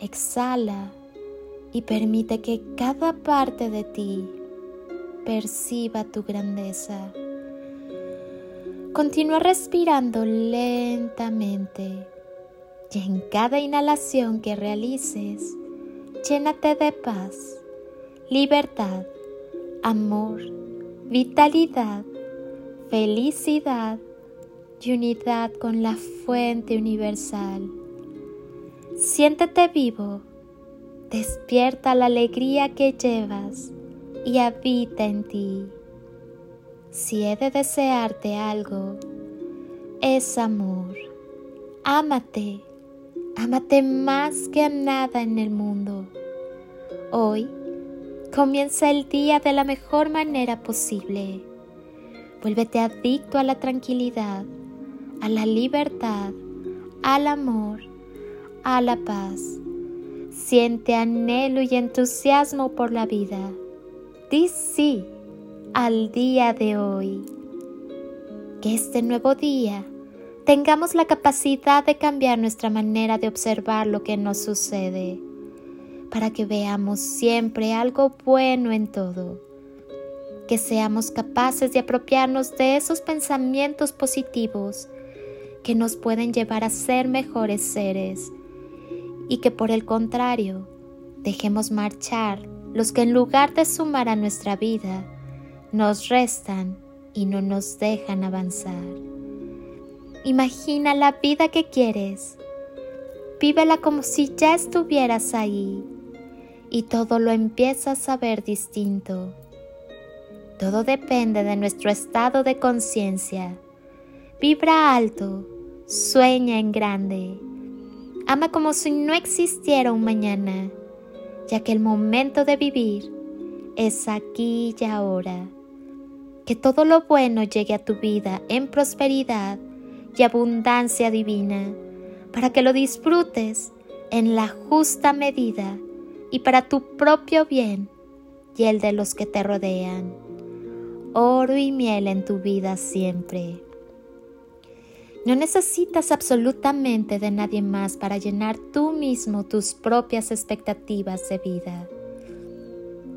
Exhala y permite que cada parte de ti perciba tu grandeza. Continúa respirando lentamente y en cada inhalación que realices, llénate de paz, libertad, amor, vitalidad, felicidad y unidad con la fuente universal. Siéntete vivo, despierta la alegría que llevas y habita en ti. Si he de desearte algo, es amor. Ámate Ámate más que a nada en el mundo. Hoy comienza el día de la mejor manera posible. Vuélvete adicto a la tranquilidad, a la libertad, al amor, a la paz. Siente anhelo y entusiasmo por la vida. Di sí al día de hoy. Que este nuevo día tengamos la capacidad de cambiar nuestra manera de observar lo que nos sucede, para que veamos siempre algo bueno en todo, que seamos capaces de apropiarnos de esos pensamientos positivos que nos pueden llevar a ser mejores seres y que por el contrario dejemos marchar los que en lugar de sumar a nuestra vida nos restan y no nos dejan avanzar. Imagina la vida que quieres. Vívela como si ya estuvieras ahí y todo lo empiezas a ver distinto. Todo depende de nuestro estado de conciencia. Vibra alto, sueña en grande. Ama como si no existiera un mañana, ya que el momento de vivir es aquí y ahora. Que todo lo bueno llegue a tu vida en prosperidad y abundancia divina, para que lo disfrutes en la justa medida y para tu propio bien y el de los que te rodean. Oro y miel en tu vida siempre. No necesitas absolutamente de nadie más para llenar tú mismo tus propias expectativas de vida.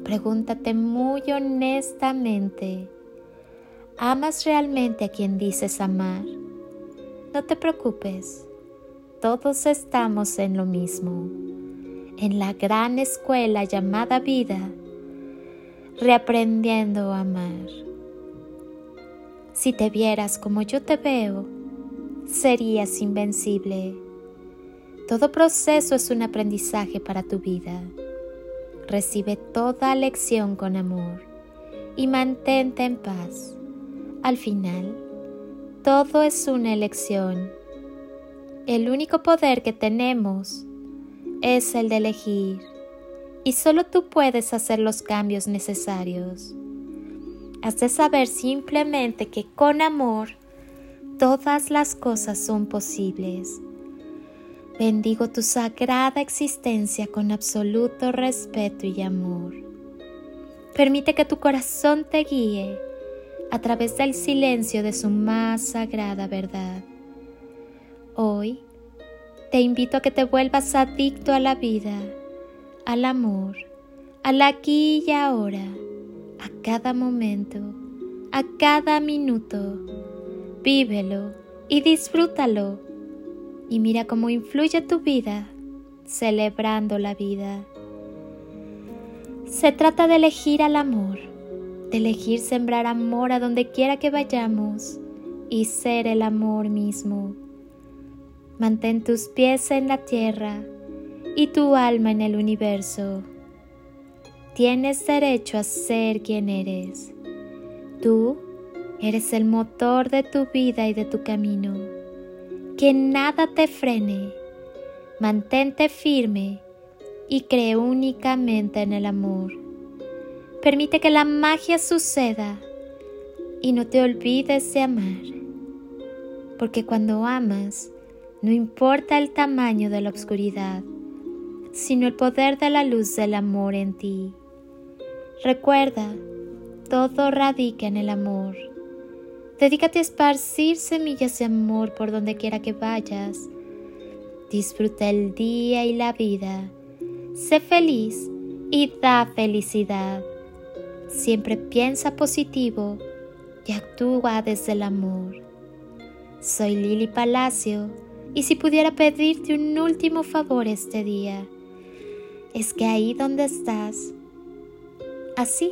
Pregúntate muy honestamente, ¿amas realmente a quien dices amar? No te preocupes, todos estamos en lo mismo, en la gran escuela llamada vida, reaprendiendo a amar. Si te vieras como yo te veo, serías invencible. Todo proceso es un aprendizaje para tu vida. Recibe toda lección con amor y mantente en paz. Al final, todo es una elección. El único poder que tenemos es el de elegir y solo tú puedes hacer los cambios necesarios. Has de saber simplemente que con amor todas las cosas son posibles. Bendigo tu sagrada existencia con absoluto respeto y amor. Permite que tu corazón te guíe a través del silencio de su más sagrada verdad. Hoy te invito a que te vuelvas adicto a la vida, al amor, al aquí y ahora, a cada momento, a cada minuto. Vívelo y disfrútalo y mira cómo influye tu vida celebrando la vida. Se trata de elegir al amor, de elegir sembrar amor a donde quiera que vayamos y ser el amor mismo. Mantén tus pies en la tierra y tu alma en el universo. Tienes derecho a ser quien eres. Tú eres el motor de tu vida y de tu camino. Que nada te frene. Mantente firme y cree únicamente en el amor. Permite que la magia suceda y no te olvides de amar. Porque cuando amas, no importa el tamaño de la oscuridad, sino el poder de la luz del amor en ti. Recuerda, todo radica en el amor. Dedícate a esparcir semillas de amor por donde quiera que vayas. Disfruta el día y la vida. Sé feliz y da felicidad. Siempre piensa positivo y actúa desde el amor. Soy Lili Palacio y si pudiera pedirte un último favor este día, es que ahí donde estás, así,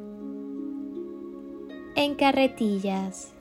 en carretillas.